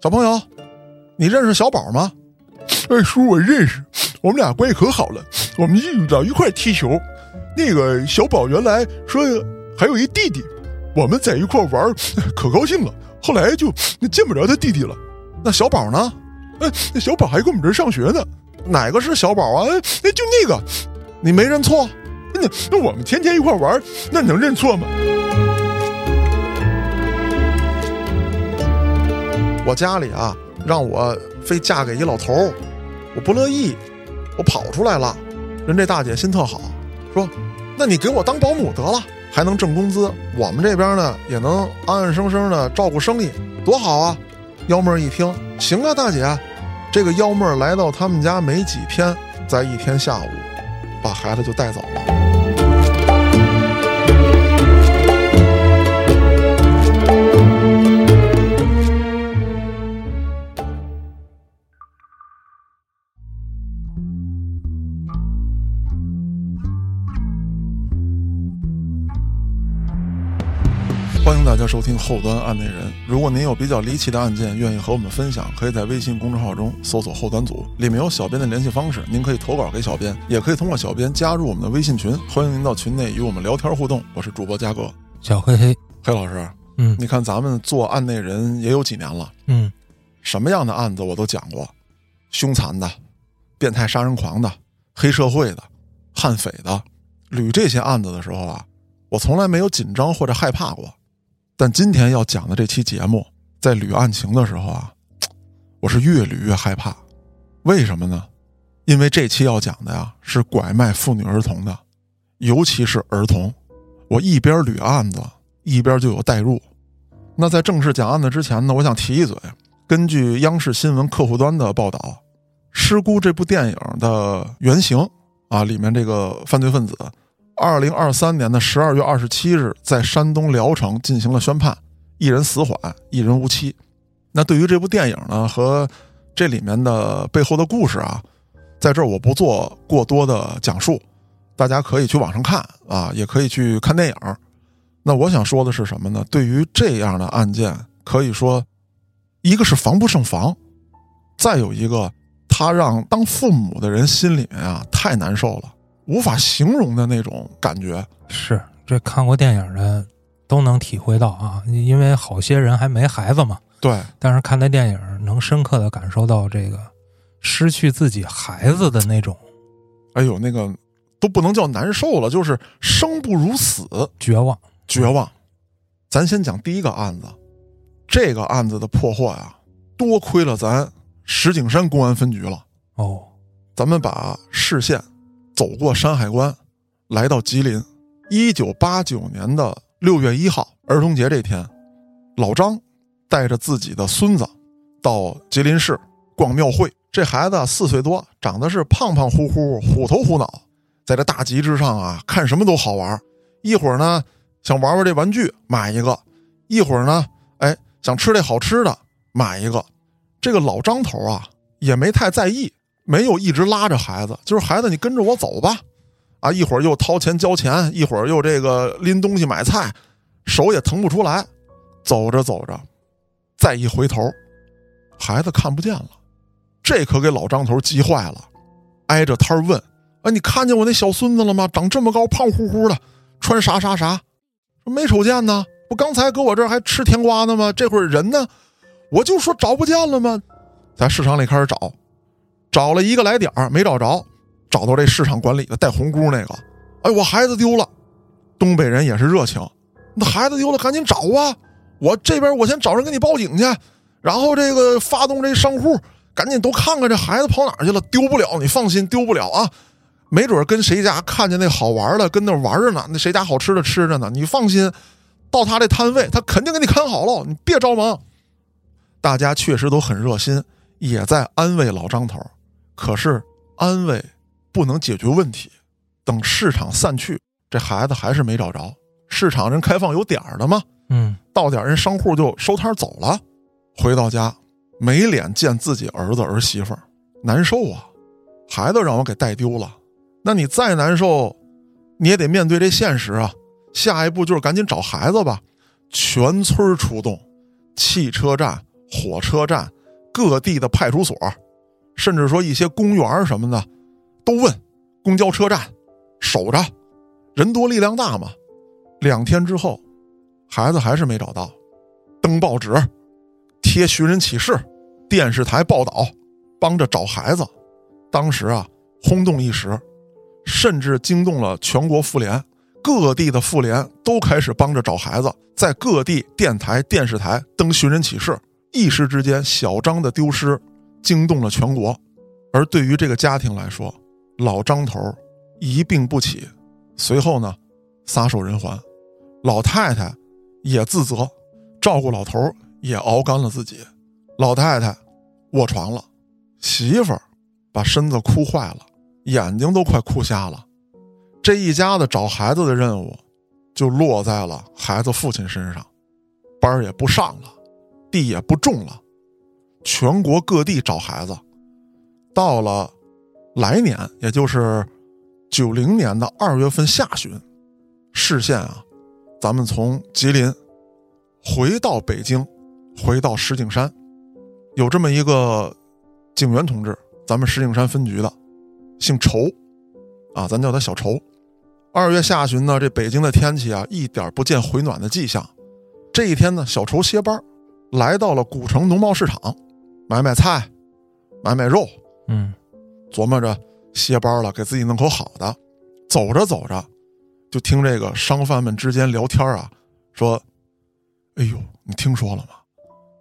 小朋友，你认识小宝吗？哎，叔，我认识，我们俩关系可好了，我们一老一块踢球。那个小宝原来说还有一弟弟，我们在一块玩可高兴了，后来就见不着他弟弟了。那小宝呢？哎，那小宝还跟我们这儿上学呢。哪个是小宝啊？哎，就那个，你没认错？那那我们天天一块玩，那能认错吗？我家里啊，让我非嫁给一老头儿，我不乐意，我跑出来了。人这大姐心特好，说：“那你给我当保姆得了，还能挣工资。我们这边呢，也能安安生生的照顾生意，多好啊！”幺妹儿一听，行啊，大姐。这个幺妹儿来到他们家没几天，在一天下午，把孩子就带走了。大家收听后端案内人。如果您有比较离奇的案件，愿意和我们分享，可以在微信公众号中搜索“后端组”，里面有小编的联系方式，您可以投稿给小编，也可以通过小编加入我们的微信群。欢迎您到群内与我们聊天互动。我是主播嘉哥，小黑黑黑老师。嗯，你看咱们做案内人也有几年了，嗯，什么样的案子我都讲过，凶残的、变态杀人狂的、黑社会的、悍匪的，捋这些案子的时候啊，我从来没有紧张或者害怕过。但今天要讲的这期节目，在捋案情的时候啊，我是越捋越害怕。为什么呢？因为这期要讲的呀是拐卖妇女儿童的，尤其是儿童。我一边捋案子，一边就有代入。那在正式讲案子之前呢，我想提一嘴：根据央视新闻客户端的报道，《失孤》这部电影的原型啊，里面这个犯罪分子。二零二三年的十二月二十七日，在山东聊城进行了宣判，一人死缓，一人无期。那对于这部电影呢和这里面的背后的故事啊，在这儿我不做过多的讲述，大家可以去网上看啊，也可以去看电影。那我想说的是什么呢？对于这样的案件，可以说，一个是防不胜防，再有一个，他让当父母的人心里面啊太难受了。无法形容的那种感觉，是这看过电影的都能体会到啊，因为好些人还没孩子嘛。对，但是看那电影能深刻的感受到这个失去自己孩子的那种，哎呦，那个都不能叫难受了，就是生不如死，绝望，绝望。咱先讲第一个案子，这个案子的破获啊，多亏了咱石景山公安分局了。哦，咱们把视线。走过山海关，来到吉林。一九八九年的六月一号，儿童节这天，老张带着自己的孙子到吉林市逛庙会。这孩子四岁多，长得是胖胖乎乎、虎头虎脑，在这大集之上啊，看什么都好玩。一会儿呢，想玩玩这玩具，买一个；一会儿呢，哎，想吃这好吃的，买一个。这个老张头啊，也没太在意。没有一直拉着孩子，就是孩子，你跟着我走吧，啊，一会儿又掏钱交钱，一会儿又这个拎东西买菜，手也腾不出来。走着走着，再一回头，孩子看不见了，这可给老张头急坏了，挨着摊问：“哎，你看见我那小孙子了吗？长这么高，胖乎乎的，穿啥啥啥？没瞅见呢？不刚才搁我这儿还吃甜瓜呢吗？这会儿人呢？我就说找不见了吗？在市场里开始找。”找了一个来点儿没找着，找到这市场管理的戴红箍那个，哎，我孩子丢了。东北人也是热情，那孩子丢了赶紧找啊！我这边我先找人给你报警去，然后这个发动这商户，赶紧都看看这孩子跑哪去了，丢不了，你放心，丢不了啊。没准跟谁家看见那好玩的，跟那玩着呢，那谁家好吃的吃着呢，你放心，到他这摊位，他肯定给你看好了，你别着忙。大家确实都很热心，也在安慰老张头。可是安慰不能解决问题。等市场散去，这孩子还是没找着。市场人开放有点儿的吗？嗯，到点儿人商户就收摊走了。回到家，没脸见自己儿子儿媳妇儿，难受啊！孩子让我给带丢了，那你再难受，你也得面对这现实啊。下一步就是赶紧找孩子吧。全村出动，汽车站、火车站、各地的派出所，甚至说一些公园什么的，都问公交车站守着，人多力量大嘛。两天之后，孩子还是没找到，登报纸、贴寻人启事、电视台报道，帮着找孩子。当时啊，轰动一时，甚至惊动了全国妇联。各地的妇联都开始帮着找孩子，在各地电台、电视台登寻人启事。一时之间，小张的丢失惊动了全国。而对于这个家庭来说，老张头一病不起，随后呢，撒手人寰。老太太也自责，照顾老头也熬干了自己。老太太卧床了，媳妇儿把身子哭坏了，眼睛都快哭瞎了。这一家子找孩子的任务，就落在了孩子父亲身上，班儿也不上了，地也不种了，全国各地找孩子。到了来年，也就是九零年的二月份下旬，市县啊，咱们从吉林回到北京，回到石景山，有这么一个警员同志，咱们石景山分局的，姓仇，啊，咱叫他小仇。二月下旬呢，这北京的天气啊，一点不见回暖的迹象。这一天呢，小仇歇班，来到了古城农贸市场，买买菜，买买肉。嗯，琢磨着歇班了，给自己弄口好的。走着走着，就听这个商贩们之间聊天啊，说：“哎呦，你听说了吗？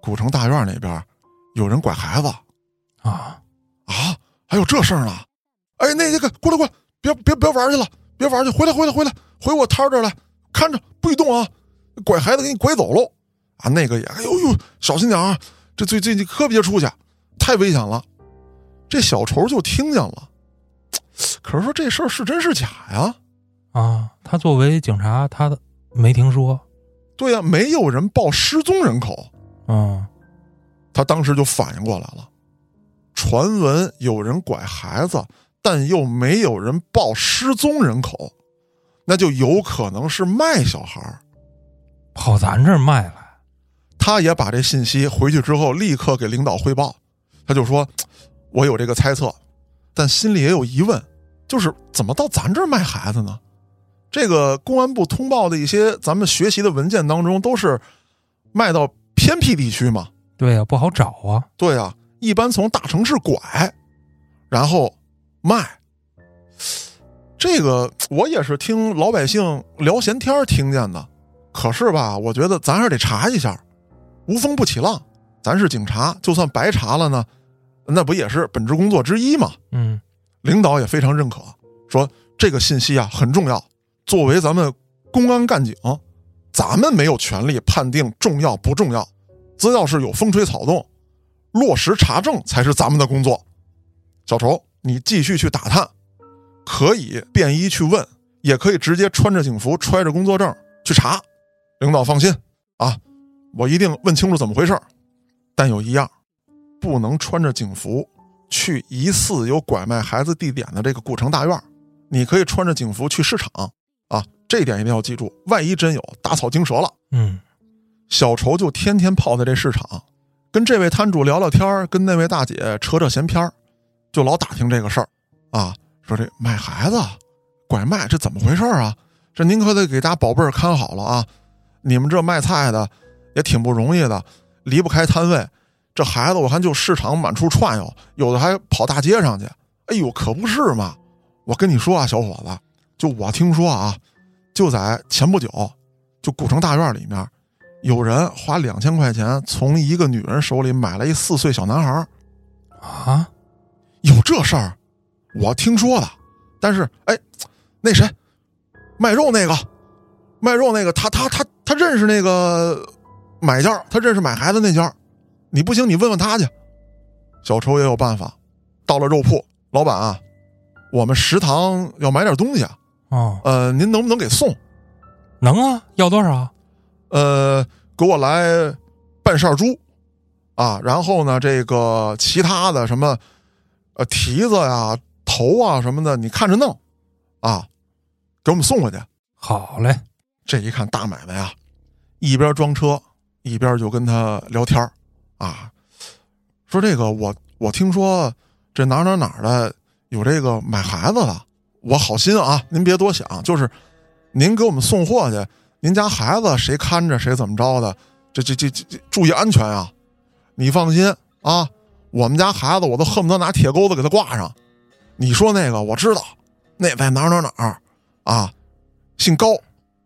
古城大院那边有人拐孩子啊啊！还有这事儿呢？哎，那那个过来过来，别别别玩去了。”别玩去，回来回来回来，回我摊这儿来，看着不许动啊！拐孩子给你拐走喽！啊，那个也，哎呦呦，小心点啊！这最最你可别出去，太危险了。这小仇就听见了，可是说这事儿是真是假呀？啊，他作为警察，他没听说。对呀，没有人报失踪人口。嗯，他当时就反应过来了，传闻有人拐孩子。但又没有人报失踪人口，那就有可能是卖小孩跑咱这儿卖来。他也把这信息回去之后立刻给领导汇报，他就说：“我有这个猜测，但心里也有疑问，就是怎么到咱这儿卖孩子呢？这个公安部通报的一些咱们学习的文件当中，都是卖到偏僻地区嘛？对呀，不好找啊。对呀，一般从大城市拐，然后。”卖，这个我也是听老百姓聊闲天听见的，可是吧，我觉得咱还是得查一下，无风不起浪。咱是警察，就算白查了呢，那不也是本职工作之一吗？嗯，领导也非常认可，说这个信息啊很重要。作为咱们公安干警，咱们没有权利判定重要不重要，只要是有风吹草动，落实查证才是咱们的工作。小仇。你继续去打探，可以便衣去问，也可以直接穿着警服、揣着工作证去查。领导放心啊，我一定问清楚怎么回事但有一样，不能穿着警服去疑似有拐卖孩子地点的这个古城大院。你可以穿着警服去市场啊，这点一定要记住。万一真有，打草惊蛇了。嗯，小仇就天天泡在这市场，跟这位摊主聊聊天跟那位大姐扯扯闲篇就老打听这个事儿，啊，说这卖孩子、拐卖这怎么回事啊？这您可得给家宝贝儿看好了啊！你们这卖菜的也挺不容易的，离不开摊位。这孩子我看就市场满处串悠，有的还跑大街上去。哎呦，可不是嘛！我跟你说啊，小伙子，就我听说啊，就在前不久，就古城大院里面，有人花两千块钱从一个女人手里买了一四岁小男孩啊。有这事儿，我听说的。但是，哎，那谁，卖肉那个，卖肉那个，他他他他认识那个买家，他认识买孩子那家。你不行，你问问他去。小仇也有办法，到了肉铺，老板啊，我们食堂要买点东西啊。哦，呃，您能不能给送？能啊，要多少？呃，给我来半扇猪，啊，然后呢，这个其他的什么。呃，蹄子呀、头啊什么的，你看着弄，啊，给我们送回去。好嘞，这一看大买卖啊，一边装车一边就跟他聊天啊，说这个我我听说这哪哪哪的有这个买孩子的，我好心啊，您别多想，就是您给我们送货去，您家孩子谁看着谁怎么着的，这这这这这注意安全啊！你放心啊，我们家孩子我都恨不得拿铁钩子给他挂上。你说那个我知道，那在哪哪哪啊，姓高，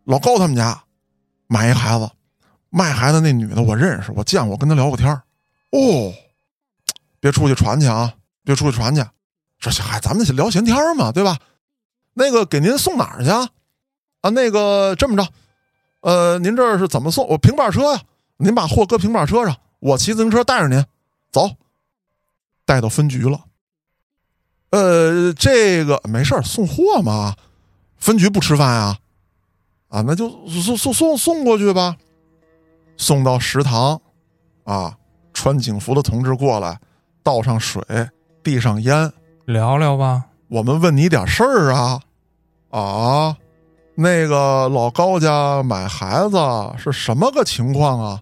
老高他们家买一孩子，卖孩子那女的我认识，我见过，跟她聊过天哦，别出去传去啊，别出去传去。说嗨，咱们聊闲天嘛，对吧？那个给您送哪儿去啊？啊，那个这么着，呃，您这是怎么送？我平板车呀，您把货搁平板车上，我骑自行车带着您走，带到分局了。呃，这个没事儿，送货嘛，分局不吃饭呀，啊，那就送送送送过去吧，送到食堂，啊，穿警服的同志过来，倒上水，递上烟，聊聊吧。我们问你点事儿啊，啊，那个老高家买孩子是什么个情况啊？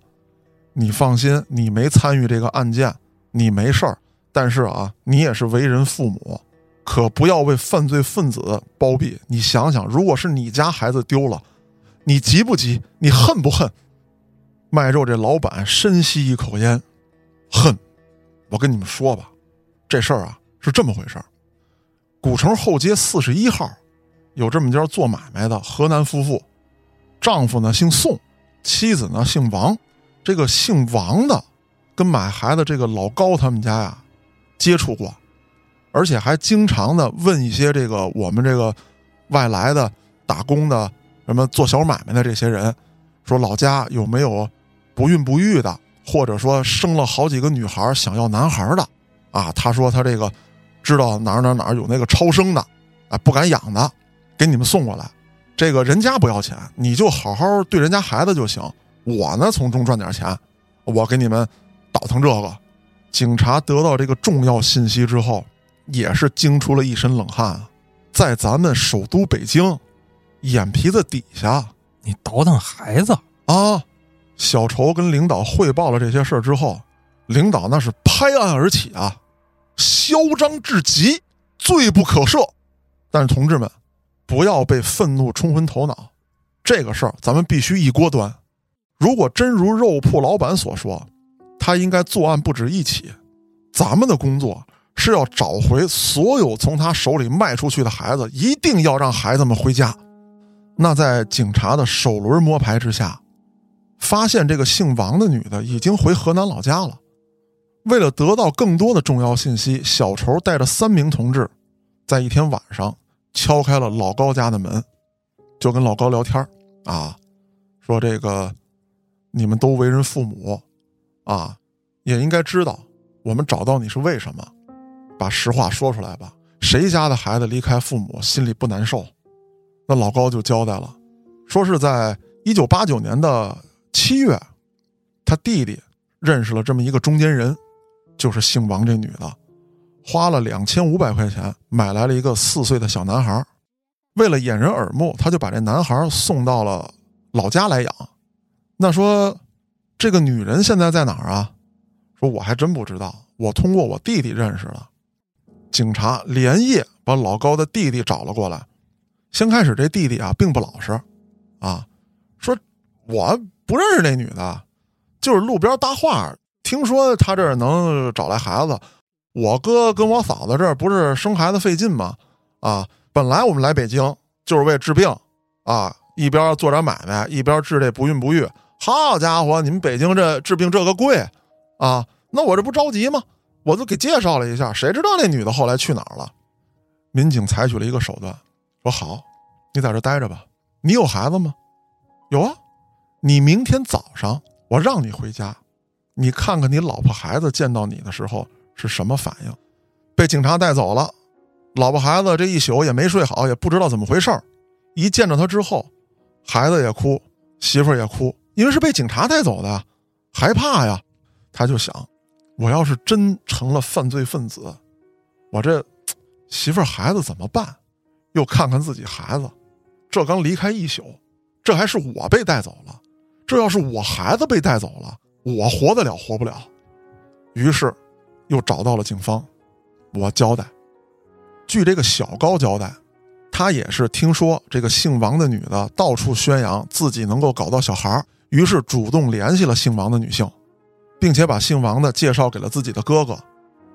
你放心，你没参与这个案件，你没事儿。但是啊，你也是为人父母，可不要为犯罪分子包庇。你想想，如果是你家孩子丢了，你急不急？你恨不恨？卖肉这老板深吸一口烟，恨。我跟你们说吧，这事儿啊是这么回事儿。古城后街四十一号，有这么家做买卖的河南夫妇，丈夫呢姓宋，妻子呢姓王。这个姓王的跟买孩子这个老高他们家呀接触过，而且还经常的问一些这个我们这个外来的打工的什么做小买卖的这些人，说老家有没有不孕不育的，或者说生了好几个女孩想要男孩的啊？他说他这个。知道哪儿哪儿哪儿有那个超生的，啊，不敢养的，给你们送过来。这个人家不要钱，你就好好对人家孩子就行。我呢，从中赚点钱，我给你们倒腾这个。警察得到这个重要信息之后，也是惊出了一身冷汗啊！在咱们首都北京，眼皮子底下，你倒腾孩子啊！小仇跟领导汇报了这些事儿之后，领导那是拍案而起啊！嚣张至极，罪不可赦。但是同志们，不要被愤怒冲昏头脑。这个事儿咱们必须一锅端。如果真如肉铺老板所说，他应该作案不止一起。咱们的工作是要找回所有从他手里卖出去的孩子，一定要让孩子们回家。那在警察的首轮摸排之下，发现这个姓王的女的已经回河南老家了。为了得到更多的重要信息，小仇带着三名同志，在一天晚上敲开了老高家的门，就跟老高聊天啊，说这个你们都为人父母啊，也应该知道我们找到你是为什么，把实话说出来吧。谁家的孩子离开父母心里不难受？那老高就交代了，说是在一九八九年的七月，他弟弟认识了这么一个中间人。就是姓王这女的，花了两千五百块钱买来了一个四岁的小男孩，为了掩人耳目，他就把这男孩送到了老家来养。那说这个女人现在在哪儿啊？说我还真不知道，我通过我弟弟认识的。警察连夜把老高的弟弟找了过来。先开始这弟弟啊并不老实，啊，说我不认识那女的，就是路边搭话。听说他这儿能找来孩子，我哥跟我嫂子这儿不是生孩子费劲吗？啊，本来我们来北京就是为治病，啊，一边做点买卖，一边治这不孕不育。好家伙，你们北京这治病这个贵，啊，那我这不着急吗？我就给介绍了一下，谁知道那女的后来去哪儿了？民警采取了一个手段，说好，你在这待着吧。你有孩子吗？有啊，你明天早上我让你回家。你看看你老婆孩子见到你的时候是什么反应？被警察带走了，老婆孩子这一宿也没睡好，也不知道怎么回事儿。一见着他之后，孩子也哭，媳妇儿也哭，因为是被警察带走的，害怕呀。他就想，我要是真成了犯罪分子，我这媳妇孩子怎么办？又看看自己孩子，这刚离开一宿，这还是我被带走了。这要是我孩子被带走了。我活得了，活不了，于是又找到了警方，我交代。据这个小高交代，他也是听说这个姓王的女的到处宣扬自己能够搞到小孩，于是主动联系了姓王的女性，并且把姓王的介绍给了自己的哥哥，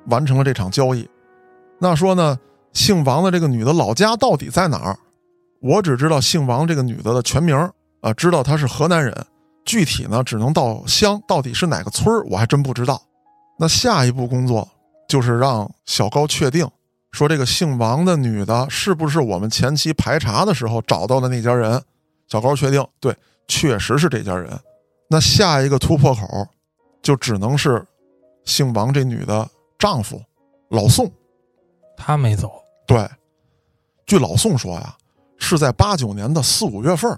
完成了这场交易。那说呢，姓王的这个女的老家到底在哪儿？我只知道姓王这个女的的全名，啊，知道她是河南人，具体呢只能到乡，到底是哪个村儿我还真不知道。那下一步工作就是让小高确定。说这个姓王的女的是不是我们前期排查的时候找到的那家人？小高确定，对，确实是这家人。那下一个突破口，就只能是姓王这女的丈夫老宋。他没走。对，据老宋说呀，是在八九年的四五月份，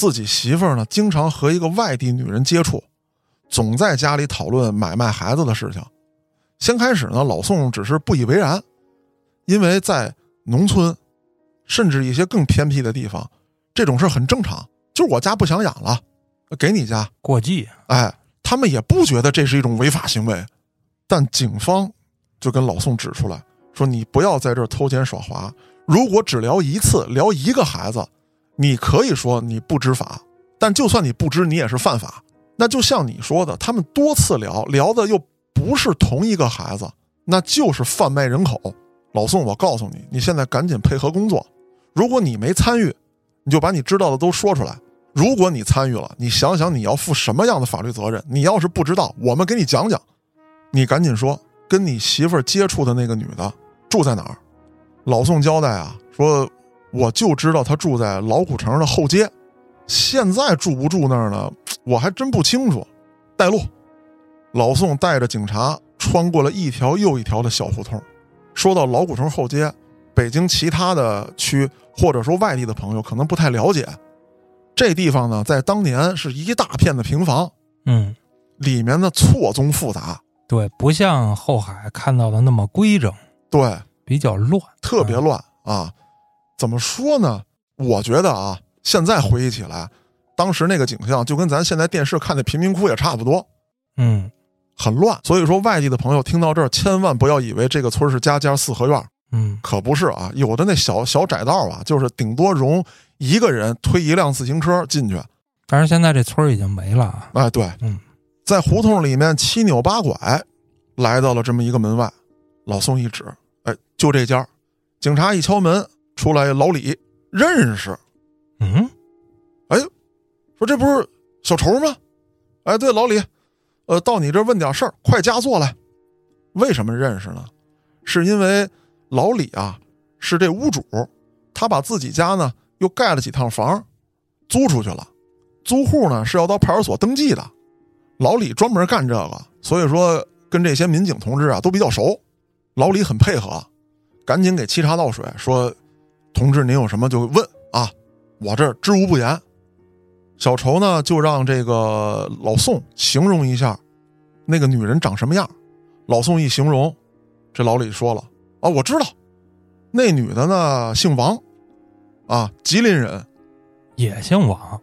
自己媳妇儿呢经常和一个外地女人接触，总在家里讨论买卖孩子的事情。先开始呢，老宋只是不以为然。因为在农村，甚至一些更偏僻的地方，这种事很正常。就是我家不想养了，给你家过继。哎，他们也不觉得这是一种违法行为。但警方就跟老宋指出来说：“你不要在这儿偷奸耍滑。如果只聊一次，聊一个孩子，你可以说你不知法。但就算你不知，你也是犯法。那就像你说的，他们多次聊聊的又不是同一个孩子，那就是贩卖人口。”老宋，我告诉你，你现在赶紧配合工作。如果你没参与，你就把你知道的都说出来；如果你参与了，你想想你要负什么样的法律责任。你要是不知道，我们给你讲讲。你赶紧说，跟你媳妇接触的那个女的住在哪儿？老宋交代啊，说我就知道他住在老古城的后街，现在住不住那儿呢？我还真不清楚。带路，老宋带着警察穿过了一条又一条的小胡同。说到老古城后街，北京其他的区或者说外地的朋友可能不太了解，这地方呢，在当年是一大片的平房，嗯，里面的错综复杂，对，不像后海看到的那么规整，对，比较乱，特别乱啊。怎么说呢？我觉得啊，现在回忆起来，当时那个景象就跟咱现在电视看的贫民窟也差不多，嗯。很乱，所以说外地的朋友听到这儿，千万不要以为这个村是家家四合院，嗯，可不是啊。有的那小小窄道啊，就是顶多容一个人推一辆自行车进去。但是现在这村已经没了啊。哎，对，嗯，在胡同里面七扭八拐，来到了这么一个门外，老宋一指，哎，就这家。警察一敲门，出来老李认识，嗯，哎，说这不是小仇吗？哎，对，老李。呃，到你这问点事儿，快加坐来。为什么认识呢？是因为老李啊是这屋主，他把自己家呢又盖了几套房，租出去了。租户呢是要到派出所登记的，老李专门干这个，所以说跟这些民警同志啊都比较熟。老李很配合，赶紧给沏茶倒水，说：“同志您有什么就问？啊，我这知无不言。”小仇呢，就让这个老宋形容一下，那个女人长什么样。老宋一形容，这老李说了：“啊，我知道，那女的呢姓王，啊，吉林人，也姓王，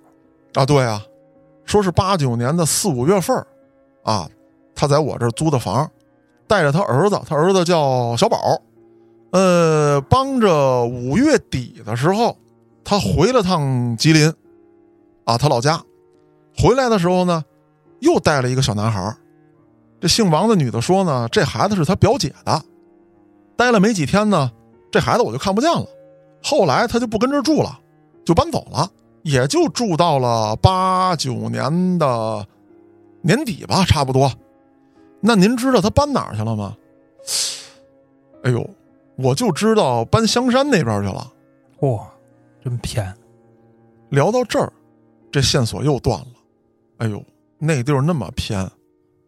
啊，对啊，说是八九年的四五月份啊，他在我这儿租的房，带着他儿子，他儿子叫小宝，呃，帮着五月底的时候，他回了趟吉林。”啊，他老家，回来的时候呢，又带了一个小男孩这姓王的女的说呢，这孩子是他表姐的。待了没几天呢，这孩子我就看不见了。后来他就不跟这住了，就搬走了，也就住到了八九年的年底吧，差不多。那您知道他搬哪儿去了吗？哎呦，我就知道搬香山那边去了。哇，真偏。聊到这儿。这线索又断了，哎呦，那地儿那么偏，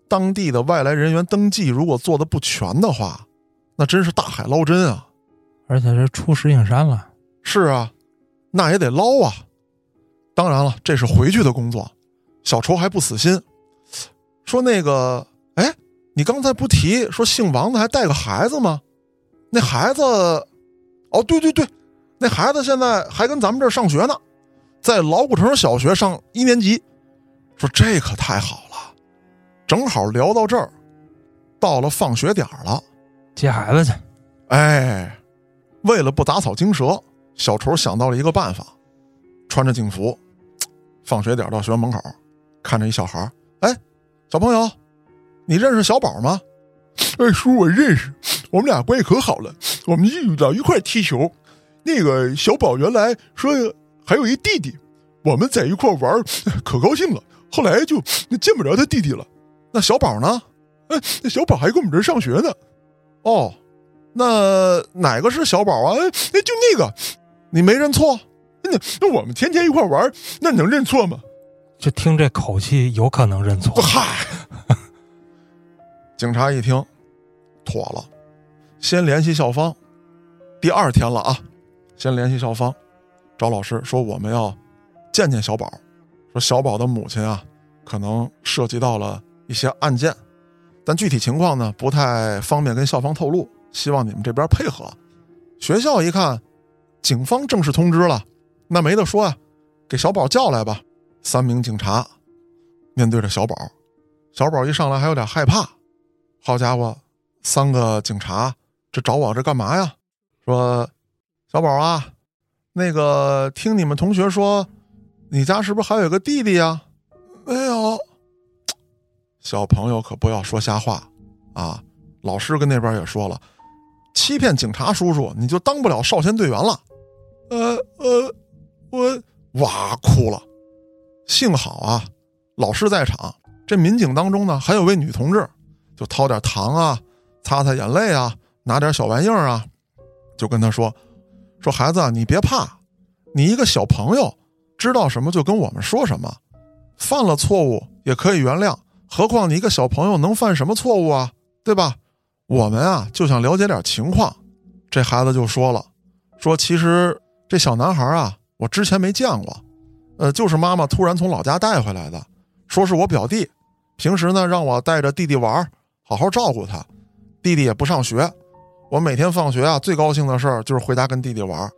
当地的外来人员登记如果做的不全的话，那真是大海捞针啊！而且是出石景山了，是啊，那也得捞啊。当然了，这是回去的工作。小仇还不死心，说那个，哎，你刚才不提说姓王的还带个孩子吗？那孩子，哦，对对对，那孩子现在还跟咱们这儿上学呢。在老古城小学上一年级，说这可太好了，正好聊到这儿，到了放学点儿了，接孩子去。哎，为了不打草惊蛇，小丑想到了一个办法，穿着警服，放学点儿到学校门口，看着一小孩儿，哎，小朋友，你认识小宝吗？哎，叔，我认识，我们俩关系可好了，我们一到一块踢球。那个小宝原来说还有一弟弟，我们在一块玩可高兴了，后来就见不着他弟弟了。那小宝呢？哎，那小宝还跟我们这儿上学呢。哦，那哪个是小宝啊？哎，哎，就那个，你没认错？那那我们天天一块玩儿，那能认错吗？就听这口气，有可能认错。嗨，警察一听，妥了，先联系校方。第二天了啊，先联系校方，找老师说我们要见见小宝，说小宝的母亲啊，可能涉及到了一些案件，但具体情况呢不太方便跟校方透露，希望你们这边配合。学校一看，警方正式通知了，那没得说呀、给小宝叫来吧。三名警察面对着小宝，小宝一上来还有点害怕。好家伙，三个警察这找我这干嘛呀？说小宝啊，那个听你们同学说，你家是不是还有个弟弟呀？没有。小朋友可不要说瞎话啊！老师跟那边也说了，欺骗警察叔叔，你就当不了少先队员了。呃呃，我哇，哭了。幸好啊，老师在场。这民警当中呢，还有位女同志，就掏点糖啊，擦擦眼泪啊，拿点小玩意儿啊，就跟他说：“说孩子，你别怕，你一个小朋友，知道什么就跟我们说什么，犯了错误也可以原谅。何况你一个小朋友能犯什么错误啊？对吧？我们啊就想了解点情况。”这孩子就说了：“说其实这小男孩啊，我之前没见过。”呃，就是妈妈突然从老家带回来的，说是我表弟，平时呢让我带着弟弟玩，好好照顾他。弟弟也不上学，我每天放学啊最高兴的事儿就是回家跟弟弟玩。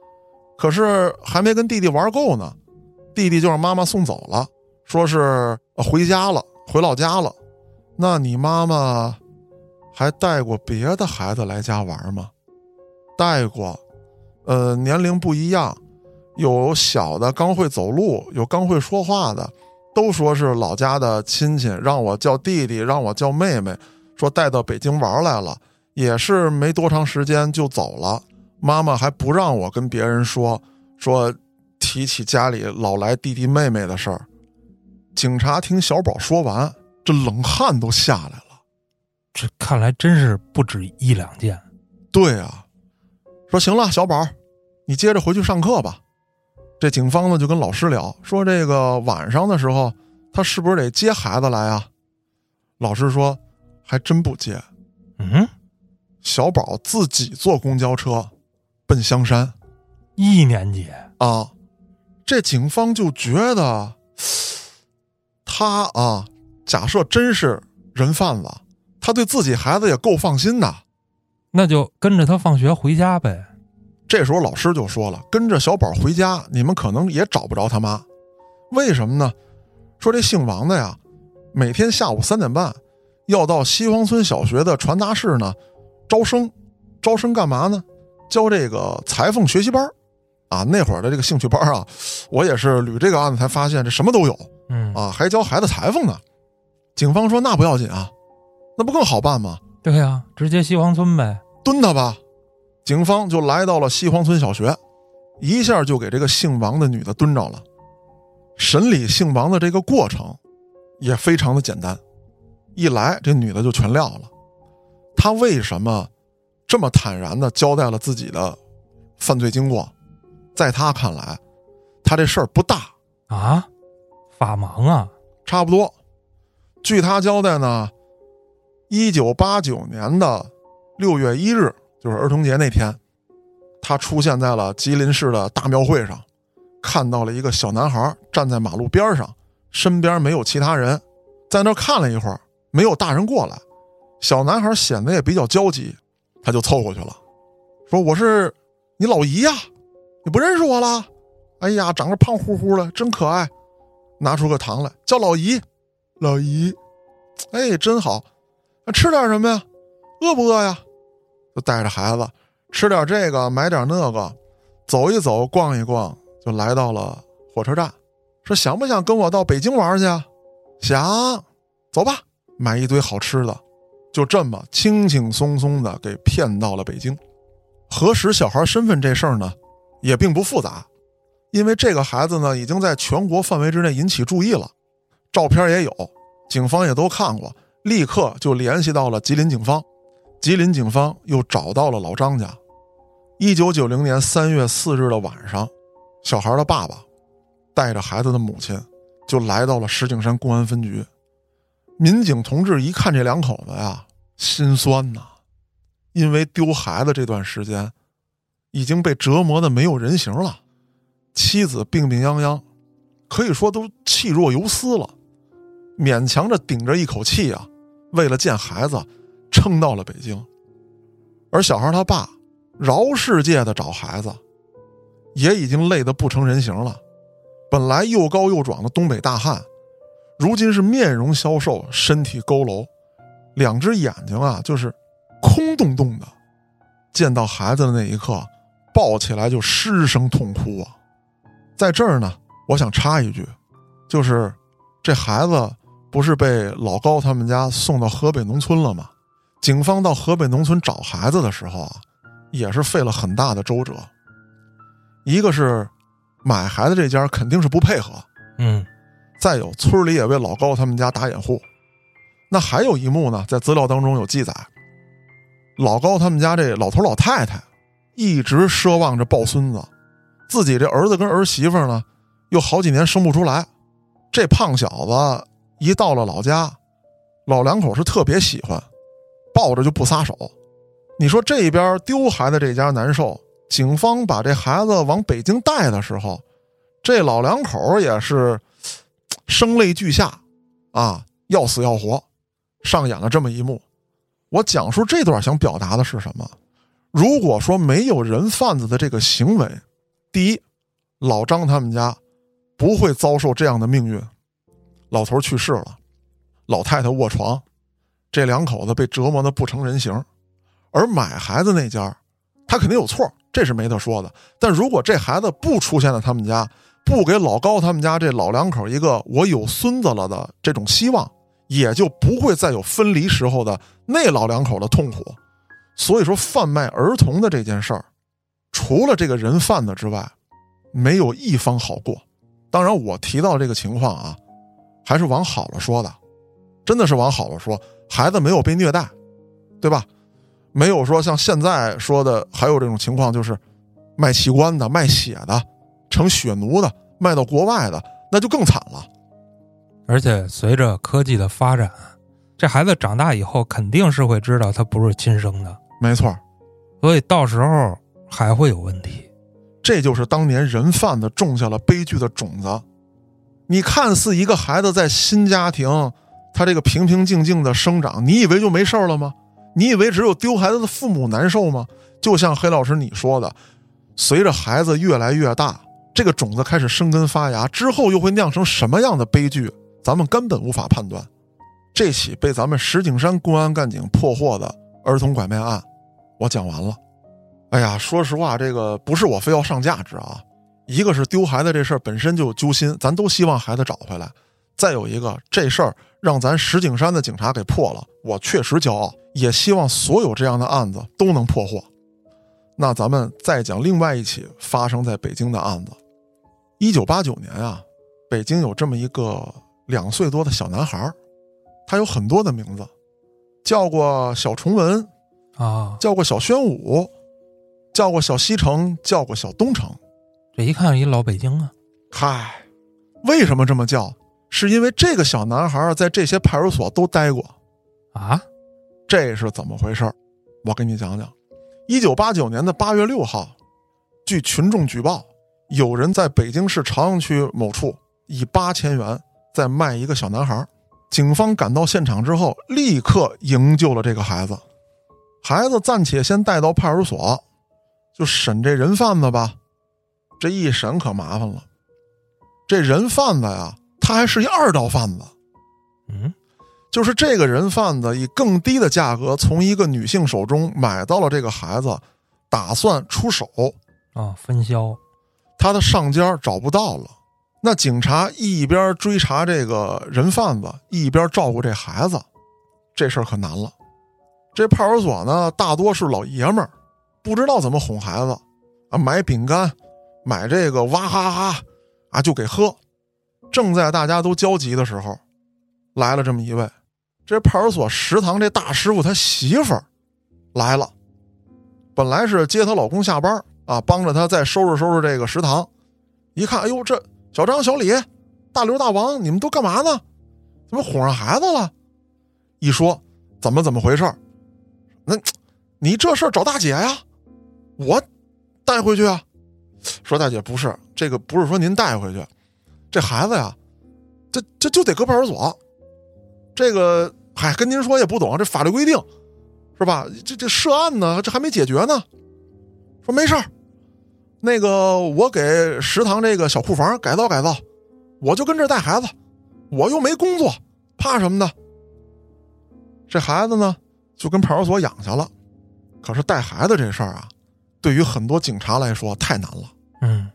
可是还没跟弟弟玩够呢，弟弟就让妈妈送走了，说是回家了，回老家了。那你妈妈还带过别的孩子来家玩吗？带过，呃，年龄不一样。有小的刚会走路，有刚会说话的，都说是老家的亲戚，让我叫弟弟，让我叫妹妹，说带到北京玩来了，也是没多长时间就走了。妈妈还不让我跟别人说，说提起家里老来弟弟妹妹的事儿。警察听小宝说完，这冷汗都下来了。这看来真是不止一两件。对啊，说行了，小宝，你接着回去上课吧。这警方呢就跟老师聊，说这个晚上的时候，他是不是得接孩子来啊？老师说，还真不接。嗯，小宝自己坐公交车奔香山一年级啊。这警方就觉得他啊，假设真是人贩子，他对自己孩子也够放心的。那就跟着他放学回家呗。这时候老师就说了：“跟着小宝回家，你们可能也找不着他妈，为什么呢？说这姓王的呀，每天下午三点半要到西黄村小学的传达室呢招生，招生干嘛呢？教这个裁缝学习班啊。那会儿的这个兴趣班啊，我也是捋这个案子才发现，这什么都有，嗯啊，还教孩子裁缝呢。警方说那不要紧啊，那不更好办吗？对呀、直接西黄村呗。蹲他吧。”警方就来到了西黄村小学，一下就给这个姓王的女的蹲着了。审理姓王的这个过程也非常的简单，一来这女的就全撂了。她为什么这么坦然的交代了自己的犯罪经过？在她看来，她这事儿不大，啊，法盲啊！差不多。据她交代呢，一九八九年的六月一日。就是儿童节那天，他出现在了吉林市的大庙会上，看到了一个小男孩站在马路边上，身边没有其他人，在那看了一会儿，没有大人过来。小男孩显得也比较焦急，他就凑过去了，说：“我是你老姨呀，你不认识我了？哎呀，长得胖乎乎的，真可爱。”拿出个糖来，叫老姨，老姨，哎，真好。吃点什么呀？饿不饿呀？就带着孩子吃点这个，买点那个，走一走，逛一逛，就来到了火车站。说想不想跟我到北京玩去？想，走吧，买一堆好吃的，就这么轻轻松松的给骗到了北京。核实小孩身份这事儿呢，也并不复杂，因为这个孩子呢，已经在全国范围之内引起注意了，照片也有，警方也都看过，立刻就联系到了吉林警方。吉林警方又找到了老张家。一九九零年三月四日的晚上，小孩的爸爸带着孩子的母亲就来到了石景山公安分局。民警同志一看这两口子呀，心酸呐，因为丢孩子这段时间已经被折磨的没有人形了，妻子病病殃殃，可以说都气若游丝了，勉强着顶着一口气啊，为了见孩子。撑到了北京，而小孩他爸饶世界的找孩子，也已经累得不成人形了。本来又高又壮的东北大汉，如今是面容消瘦，身体佝偻，两只眼睛啊就是空洞洞的。见到孩子的那一刻，抱起来就失声痛哭啊！在这儿呢，我想插一句，就是这孩子不是被老高他们家送到河北农村了吗？警方到河北农村找孩子的时候啊，也是费了很大的周折。一个是买孩子这家肯定是不配合，嗯，再有村里也为老高他们家打掩护。那还有一幕呢，在资料当中有记载，老高他们家这老头老太太一直奢望着抱孙子，自己这儿子跟儿媳妇呢又好几年生不出来，这胖小子一到了老家，老两口是特别喜欢。抱着就不撒手，你说这边丢孩子这家难受，警方把这孩子往北京带的时候，这老两口也是声泪俱下，啊，要死要活，上演了这么一幕。我讲述这段想表达的是什么？如果说没有人贩子的这个行为，第一，老张他们家不会遭受这样的命运，老头去世了，老太太卧床。这两口子被折磨的不成人形，而买孩子那家，他肯定有错，这是没得说的。但如果这孩子不出现在他们家，不给老高他们家这老两口一个我有孙子了的这种希望，也就不会再有分离时候的那老两口的痛苦。所以说，贩卖儿童的这件事儿，除了这个人贩子之外，没有一方好过。当然，我提到这个情况啊，还是往好了说的，真的是往好了说。孩子没有被虐待，对吧？没有说像现在说的，还有这种情况，就是卖器官的、卖血的、成血奴的、卖到国外的，那就更惨了。而且随着科技的发展，这孩子长大以后肯定是会知道他不是亲生的，没错。所以到时候还会有问题。这就是当年人贩子种下了悲剧的种子。你看似一个孩子在新家庭。他这个平平静静的生长，你以为就没事了吗？你以为只有丢孩子的父母难受吗？就像黑老师你说的，随着孩子越来越大，这个种子开始生根发芽，之后又会酿成什么样的悲剧，咱们根本无法判断。这起被咱们石景山公安干警破获的儿童拐卖案，我讲完了。哎呀，说实话，这个不是我非要上价值啊，一个是丢孩子这事儿本身就揪心，咱都希望孩子找回来；再有一个，这事儿。让咱石景山的警察给破了，我确实骄傲，也希望所有这样的案子都能破获。那咱们再讲另外一起发生在北京的案子。一九八九年啊，北京有这么一个两岁多的小男孩，他有很多的名字，叫过小崇文啊，叫过小宣武，叫过小西城，叫过小东城。这一看一老北京啊，嗨，为什么这么叫？是因为这个小男孩在这些派出所都待过，啊，这是怎么回事我给你讲讲。一九八九年的八月六号，据群众举报，有人在北京市朝阳区某处以八千元在卖一个小男孩。警方赶到现场之后，立刻营救了这个孩子。孩子暂且先带到派出所，就审这人贩子吧。这一审可麻烦了，这人贩子呀。他还是一二道贩子，嗯，就是这个人贩子以更低的价格从一个女性手中买到了这个孩子，打算出手，啊，分销，他的上家找不到了。那警察一边追查这个人贩子，一边照顾这孩子，这事儿可难了。这派出所呢，大多是老爷们儿，不知道怎么哄孩子啊，买饼干，买这个哇哈哈啊，就给喝。正在大家都焦急的时候，来了这么一位。这派出所食堂这大师傅他媳妇来了，本来是接她老公下班啊，帮着他再收拾收拾这个食堂。一看，哎呦，这小张、小李、大刘、大王，你们都干嘛呢？怎么哄上孩子了？一说怎么怎么回事那你这事儿找大姐呀，我带回去啊。说大姐不是这个，不是说您带回去，这孩子呀，这这就得搁派出所。这个。嗨，跟您说也不懂这法律规定，是吧？这这涉案呢，这还没解决呢。说没事儿，那个我给食堂这个小库房改造改造，我就跟这带孩子，我又没工作，怕什么呢？这孩子呢，就跟派出所养下了。可是带孩子这事儿啊，对于很多警察来说太难了。嗯，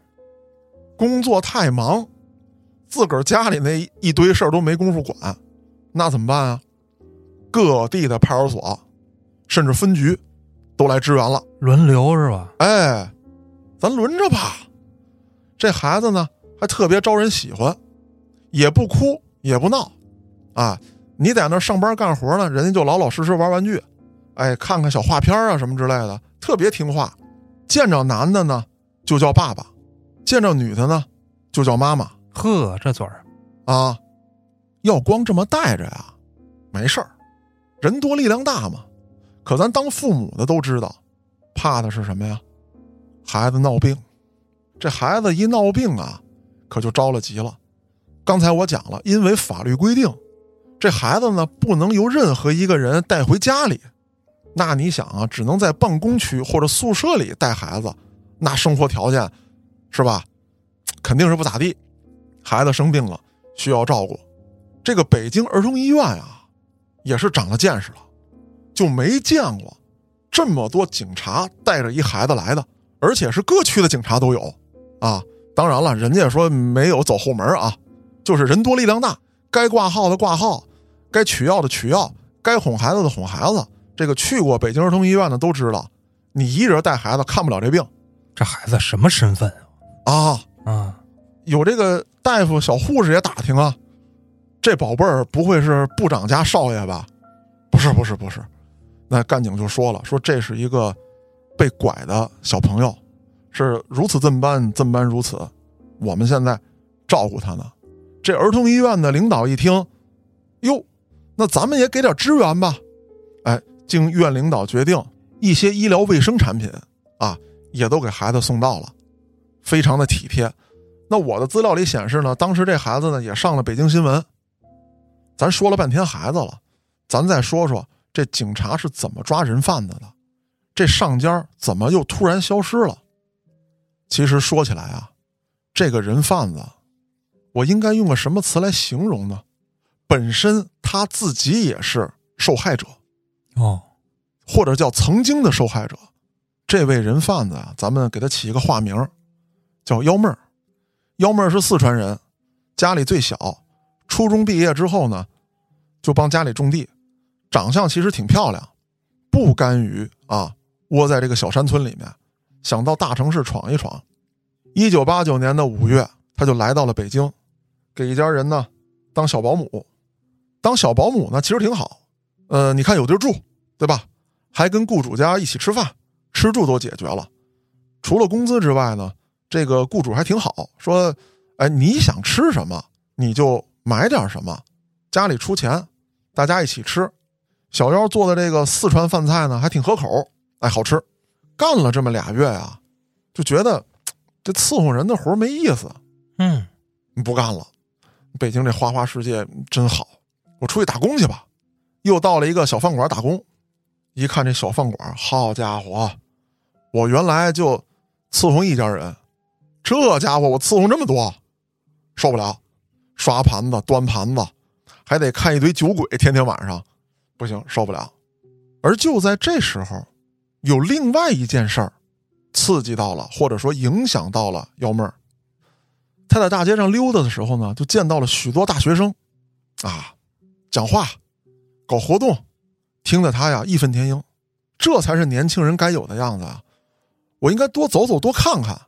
工作太忙，自个儿家里那一堆事儿都没工夫管，那怎么办啊？各地的派出所，甚至分局，都来支援了，轮流是吧？哎，咱轮着吧。这孩子呢，还特别招人喜欢，也不哭也不闹，啊，你在那上班干活呢，人家就老老实实玩玩具，哎，看看小画片啊什么之类的，特别听话。见着男的呢，就叫爸爸；见着女的呢，就叫妈妈。呵，这嘴儿啊，要光这么带着呀，没事儿。人多力量大嘛，可咱当父母的都知道，怕的是什么呀？孩子闹病，这孩子一闹病啊，可就着了急了。刚才我讲了，因为法律规定，这孩子呢不能由任何一个人带回家里。那你想啊，只能在办公区或者宿舍里带孩子，那生活条件是吧？肯定是不咋地。孩子生病了，需要照顾，这个北京儿童医院啊。也是长了见识了，就没见过这么多警察带着一孩子来的，而且是各区的警察都有啊。当然了，人家说没有走后门啊，就是人多力量大，该挂号的挂号，该取药的取药，该哄孩子的哄孩子。这个去过北京儿童医院的都知道，你一人带孩子看不了这病。这孩子什么身份啊？啊，有这个大夫、小护士也打听啊。这宝贝儿不会是部长家少爷吧？不是，不是，不是。那干警就说了，说这是一个被拐的小朋友，是如此这般，这般如此。我们现在照顾他呢。这儿童医院的领导一听，哟，那咱们也给点支援吧。哎，经院领导决定，一些医疗卫生产品啊，也都给孩子送到了，非常的体贴。那我的资料里显示呢，当时这孩子呢也上了北京新闻。咱说了半天孩子了，咱再说说这警察是怎么抓人贩子的，这上家怎么又突然消失了？其实说起来啊，这个人贩子，我应该用个什么词来形容呢？本身他自己也是受害者，哦，或者叫曾经的受害者。这位人贩子啊，咱们给他起一个化名，叫幺妹儿。幺妹儿是四川人，家里最小。初中毕业之后呢，就帮家里种地，长相其实挺漂亮，不甘于啊窝在这个小山村里面，想到大城市闯一闯。一九八九年的五月，他就来到了北京，给一家人呢当小保姆。当小保姆呢，其实挺好，呃，你看有地儿住，对吧？还跟雇主家一起吃饭，吃住都解决了。除了工资之外呢，这个雇主还挺好，说，哎，你想吃什么，你就。买点什么，家里出钱，大家一起吃。小妖做的这个四川饭菜呢，还挺合口，哎，好吃。干了这么俩月啊，就觉得这伺候人的活没意思，嗯，不干了。北京这花花世界真好，我出去打工去吧。又到了一个小饭馆打工，一看这小饭馆，好家伙，我原来就伺候一家人，这家伙我伺候这么多，受不了。刷盘子、端盘子，还得看一堆酒鬼，天天晚上，不行，受不了。而就在这时候，有另外一件事儿刺激到了，或者说影响到了幺妹儿。他在大街上溜达的时候呢，就见到了许多大学生，啊，讲话、搞活动，听得他呀义愤填膺。这才是年轻人该有的样子啊！我应该多走走，多看看。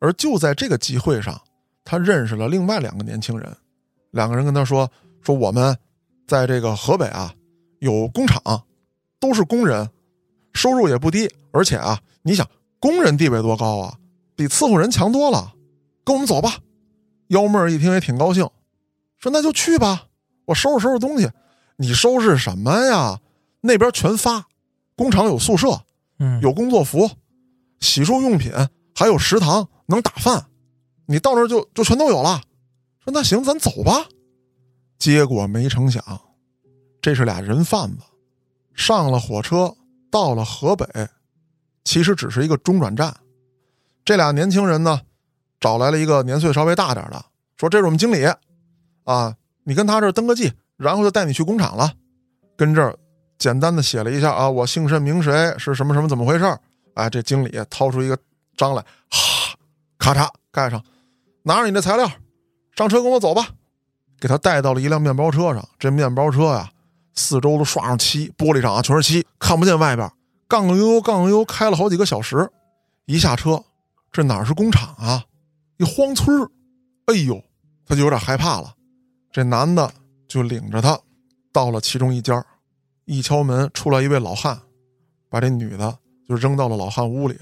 而就在这个机会上，他认识了另外两个年轻人，两个人跟他说：“说我们在这个河北啊，有工厂，都是工人，收入也不低，而且啊，你想工人地位多高啊，比伺候人强多了。跟我们走吧。”幺妹儿一听也挺高兴，说：“那就去吧，我收拾收拾东西。你收拾什么呀？那边全发。”工厂有宿舍，嗯，有工作服、洗漱用品，还有食堂能打饭，你到那儿就就全都有了。说那行，咱走吧。结果没成想，这是俩人贩子，上了火车到了河北，其实只是一个中转站。这俩年轻人呢，找来了一个年岁稍微大点的，说这是我们经理，啊，你跟他这儿登个记，然后就带你去工厂了，跟这儿。简单的写了一下啊，我姓甚名谁，是什么什么怎么回事儿？哎，这经理掏出一个章来，哈，咔嚓盖上，拿着你的材料，上车跟我走吧。给他带到了一辆面包车上，这面包车呀，四周都刷上漆，玻璃上啊全是漆，看不见外边。杠杠悠悠，杠杠悠，开了好几个小时。一下车，这哪是工厂啊？一荒村儿。哎呦，他就有点害怕了。这男的就领着他到了其中一家。一敲门，出来一位老汉，把这女的就扔到了老汉屋里。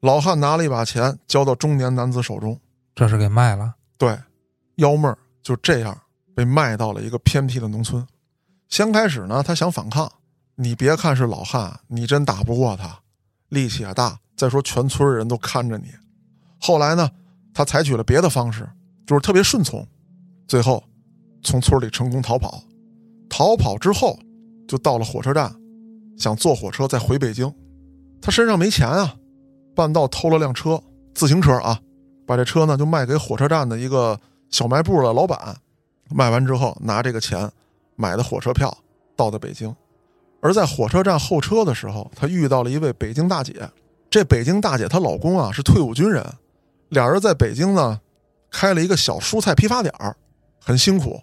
老汉拿了一把钱，交到中年男子手中，这是给卖了。对，幺妹儿就这样被卖到了一个偏僻的农村。先开始呢，他想反抗，你别看是老汉，你真打不过他，力气也大。再说全村人都看着你。后来呢，他采取了别的方式，就是特别顺从，最后从村里成功逃跑。逃跑之后。就到了火车站，想坐火车再回北京，他身上没钱啊，半道偷了辆车，自行车啊，把这车呢就卖给火车站的一个小卖部的老板，卖完之后拿这个钱买的火车票到的北京，而在火车站候车的时候，他遇到了一位北京大姐，这北京大姐她老公啊是退伍军人，俩人在北京呢开了一个小蔬菜批发点儿，很辛苦。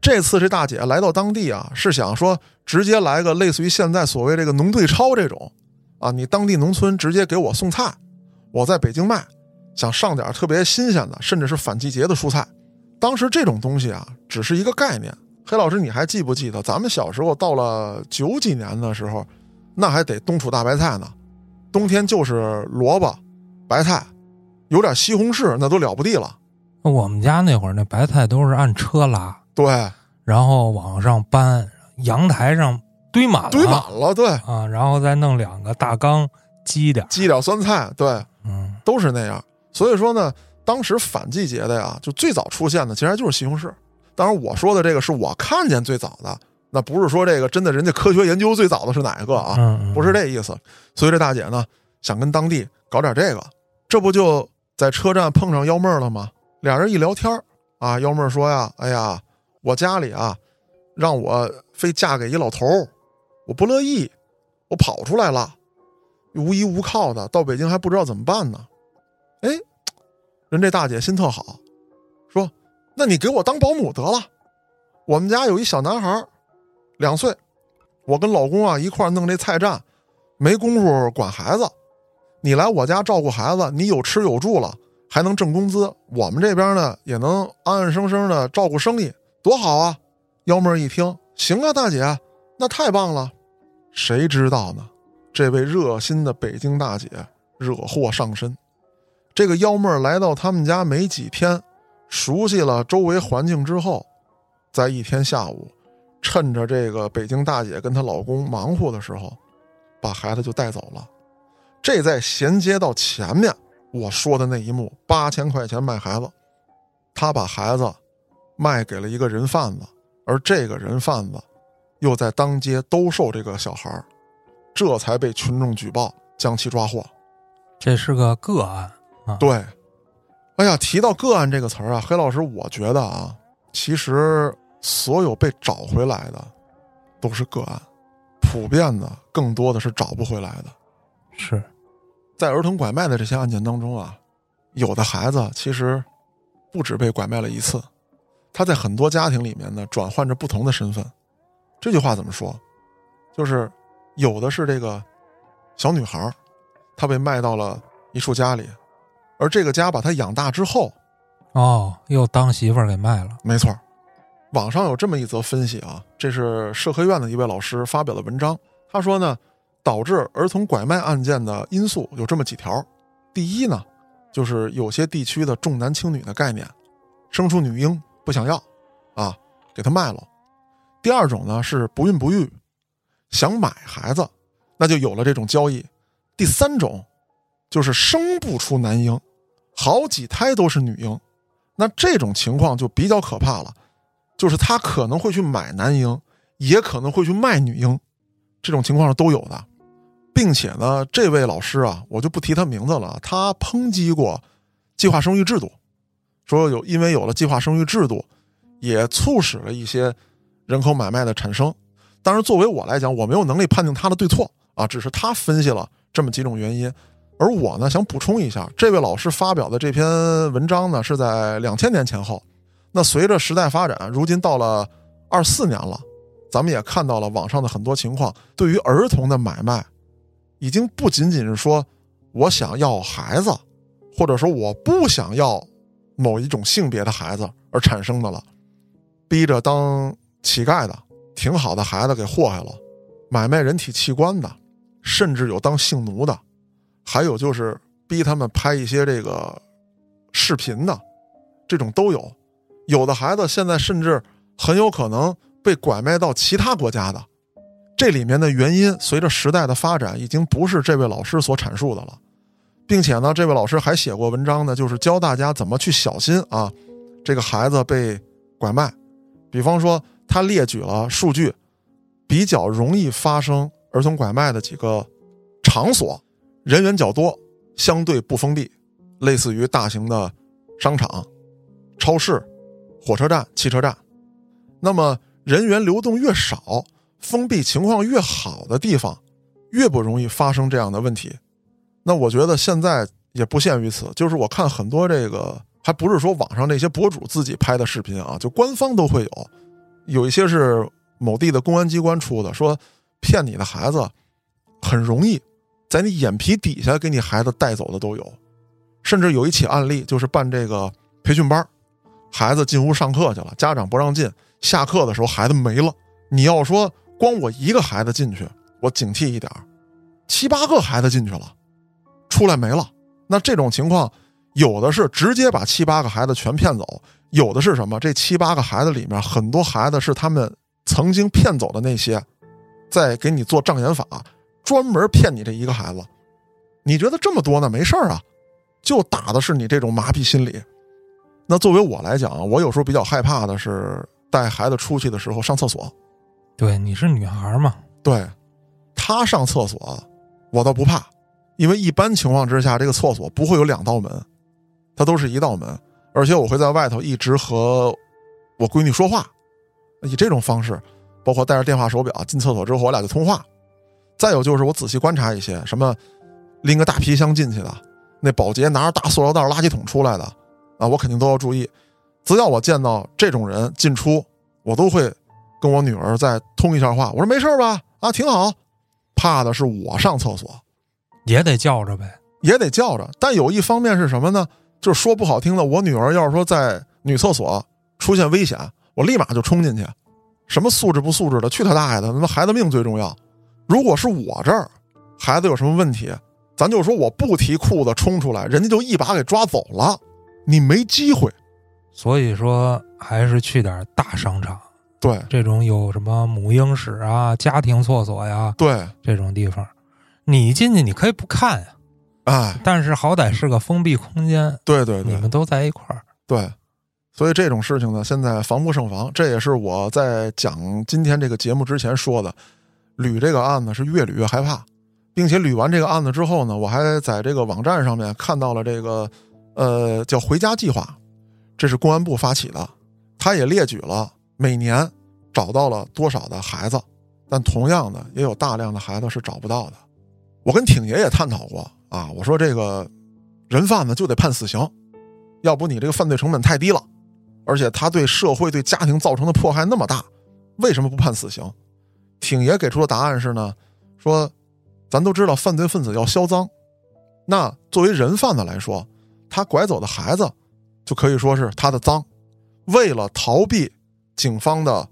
这次这大姐来到当地啊，是想说直接来个类似于现在所谓这个农对超这种，啊，你当地农村直接给我送菜，我在北京卖，想上点特别新鲜的，甚至是反季节的蔬菜。当时这种东西啊，只是一个概念。黑老师，你还记不记得咱们小时候到了九几年的时候，那还得冬储大白菜呢，冬天就是萝卜、白菜，有点西红柿那都了不地了。我们家那会儿那白菜都是按车拉。对，然后往上搬，阳台上堆满了，堆满了，对啊，然后再弄两个大缸积点，积点酸菜，对，嗯，都是那样。所以说呢，当时反季节的呀，就最早出现的，其实就是西红柿。当然，我说的这个是我看见最早的，那不是说这个真的人家科学研究最早的是哪一个啊？不是这意思。所以这大姐呢，想跟当地搞点这个，这不就在车站碰上幺妹了吗？俩人一聊天啊，幺妹说呀，哎呀。我家里啊，让我非嫁给一老头儿，我不乐意，我跑出来了，无依无靠的，到北京还不知道怎么办呢。哎，人这大姐心特好，说：“那你给我当保姆得了。我们家有一小男孩，两岁，我跟老公啊一块弄这菜站，没工夫管孩子。你来我家照顾孩子，你有吃有住了，还能挣工资。我们这边呢，也能安安生生的照顾生意。”多好啊！幺妹一听，行啊，大姐，那太棒了。谁知道呢？这位热心的北京大姐惹祸上身。这个幺妹来到他们家没几天，熟悉了周围环境之后，在一天下午，趁着这个北京大姐跟她老公忙活的时候，把孩子就带走了。这在衔接到前面我说的那一幕：八千块钱卖孩子，他把孩子。卖给了一个人贩子，而这个人贩子又在当街兜售这个小孩这才被群众举报，将其抓获。这是个个案啊。对，哎呀，提到个案这个词儿啊，黑老师，我觉得啊，其实所有被找回来的都是个案，普遍的更多的是找不回来的。是在儿童拐卖的这些案件当中啊，有的孩子其实不止被拐卖了一次，他在很多家庭里面呢转换着不同的身份。这句话怎么说？就是有的是这个小女孩儿，她被卖到了一处家里，而这个家把他养大之后，哦，又当媳妇儿给卖了。没错，网上有这么一则分析啊，这是社科院的一位老师发表的文章。他说呢，导致儿童拐卖案件的因素有这么几条。第一呢，就是有些地区的重男轻女的概念，生出女婴不想要，啊，给他卖了。第二种呢是不孕不育，想买孩子，那就有了这种交易。第三种就是生不出男婴，好几胎都是女婴，那这种情况就比较可怕了，就是他可能会去买男婴，也可能会去卖女婴，这种情况是都有的，并且呢，这位老师啊，我就不提他名字了，他抨击过计划生育制度，说有因为有了计划生育制度，也促使了一些人口买卖的产生。当然，作为我来讲，我没有能力判定他的对错啊，只是他分析了这么几种原因。而我呢，想补充一下，这位老师发表的这篇文章呢，是在两千年前后。那随着时代发展，如今到了二四年了，咱们也看到了网上的很多情况，对于儿童的买卖，已经不仅仅是说我想要孩子，或者说我不想要某一种性别的孩子而产生的了，逼着当乞丐的，挺好的孩子给祸害了，买卖人体器官的，甚至有当性奴的。还有就是逼他们拍一些这个视频的，这种都有。有的孩子现在甚至很有可能被拐卖到其他国家的。这里面的原因，随着时代的发展，已经不是这位老师所阐述的了，并且呢，这位老师还写过文章呢，就是教大家怎么去小心啊，这个孩子被拐卖。比方说，他列举了数据，比较容易发生儿童拐卖的几个场所。人员较多，相对不封闭，类似于大型的商场、超市、火车站、汽车站。那么人员流动越少，封闭情况越好的地方，越不容易发生这样的问题。那我觉得现在也不限于此，就是我看很多这个，还不是说网上那些博主自己拍的视频啊，就官方都会有，有一些是某地的公安机关出的，说骗你的孩子很容易。在你眼皮底下给你孩子带走的都有，甚至有一起案例就是办这个培训班，孩子进屋上课去了，家长不让进，下课的时候孩子没了。你要说光我一个孩子进去，我警惕一点七八个孩子进去了，出来没了。那这种情况，有的是直接把七八个孩子全骗走，有的是什么？这七八个孩子里面很多孩子是他们曾经骗走的那些，在给你做障眼法。专门骗你这一个孩子，你觉得这么多呢？没事儿啊，就打的是你这种麻痹心理。那作为我来讲，我有时候比较害怕的是带孩子出去的时候上厕所。对，你是女孩嘛？对，她上厕所，我倒不怕，因为一般情况之下，这个厕所不会有两道门，它都是一道门，而且我会在外头一直和我闺女说话，以这种方式，包括带着电话手表进厕所之后，我俩就通话。再有就是我仔细观察一些什么，拎个大皮箱进去的，那保洁拿着大塑料袋垃圾桶出来的，啊，我肯定都要注意。只要我见到这种人进出，我都会跟我女儿再通一下话。我说没事吧？啊，挺好。怕的是我上厕所，也得叫着呗，也得叫着。但有一方面是什么呢？就是说不好听的，我女儿要是说在女厕所出现危险，我立马就冲进去。什么素质不素质的，去他大爷的！他妈孩子命最重要。如果是我这儿，孩子有什么问题，咱就说我不提裤子冲出来，人家就一把给抓走了，你没机会。所以说，还是去点大商场，对。这种有什么母婴室啊、家庭厕所呀，对。这种地方，你进去你可以不看呀，哎，但是好歹是个封闭空间，对对对，你们都在一块儿，对，所以这种事情呢，现在防不胜防。这也是我在讲今天这个节目之前说的。捋这个案子是越捋越害怕，并且捋完这个案子之后呢，我还在这个网站上面看到了这个，呃，叫“回家计划”，这是公安部发起的，他也列举了每年找到了多少的孩子，但同样的也有大量的孩子是找不到的。我跟挺爷也探讨过啊，我说这个人贩子就得判死刑，要不你这个犯罪成本太低了，而且他对社会对家庭造成的迫害那么大，为什么不判死刑？挺爷给出的答案是呢，说咱都知道犯罪分子要销赃，那作为人贩子来说，他拐走的孩子就可以说是他的赃，为了逃避警方的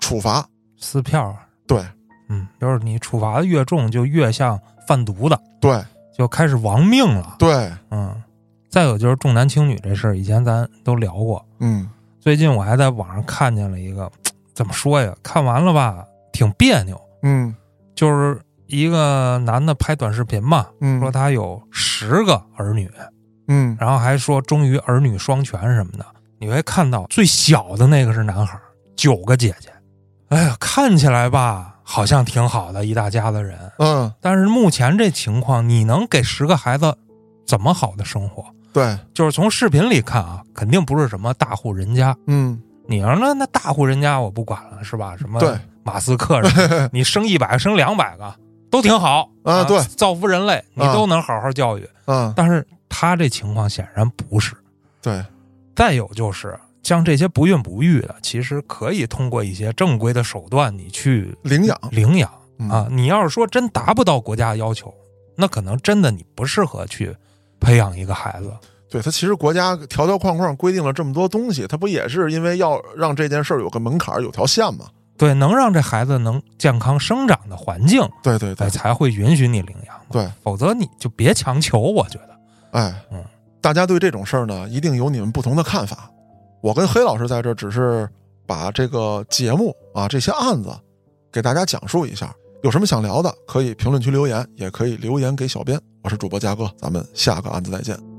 处罚，撕票啊，对。嗯，就是你处罚的越重，就越像贩毒的，对。就开始亡命了。对，嗯，再有就是重男轻女这事儿，以前咱都聊过。嗯。最近我还在网上看见了一个，怎么说呀？看完了吧，挺别扭。嗯就是一个男的拍短视频嘛，嗯，说他有十个儿女，嗯然后还说终于儿女双全什么的。你会看到最小的那个是男孩，九个姐姐。哎呀，看起来吧，好像挺好的一大家子人，嗯，但是目前这情况，你能给十个孩子怎么好的生活？对，就是从视频里看啊，肯定不是什么大户人家。嗯你要那那大户人家我不管了，是吧？什么对马斯克 你生一百个生两百个都挺好啊对造福人类，你啊都能好好教育。嗯但是他这情况显然不是。对，再有就是像这些不孕不育的，其实可以通过一些正规的手段，你去领养领养嗯啊。你要是说真达不到国家要求，那可能真的你不适合去培养一个孩子。对他其实国家条条框框规定了这么多东西，他不也是因为要让这件事儿有个门槛有条线吗？对，能让这孩子能健康生长的环境，对对对哎，才会允许你领养。对，否则你就别强求。我觉得，哎，嗯，大家对这种事儿呢，一定有你们不同的看法。我跟黑老师在这儿只是把这个节目啊这些案子给大家讲述一下。有什么想聊的，可以评论区留言，也可以留言给小编。我是主播嘉哥，咱们下个案子再见。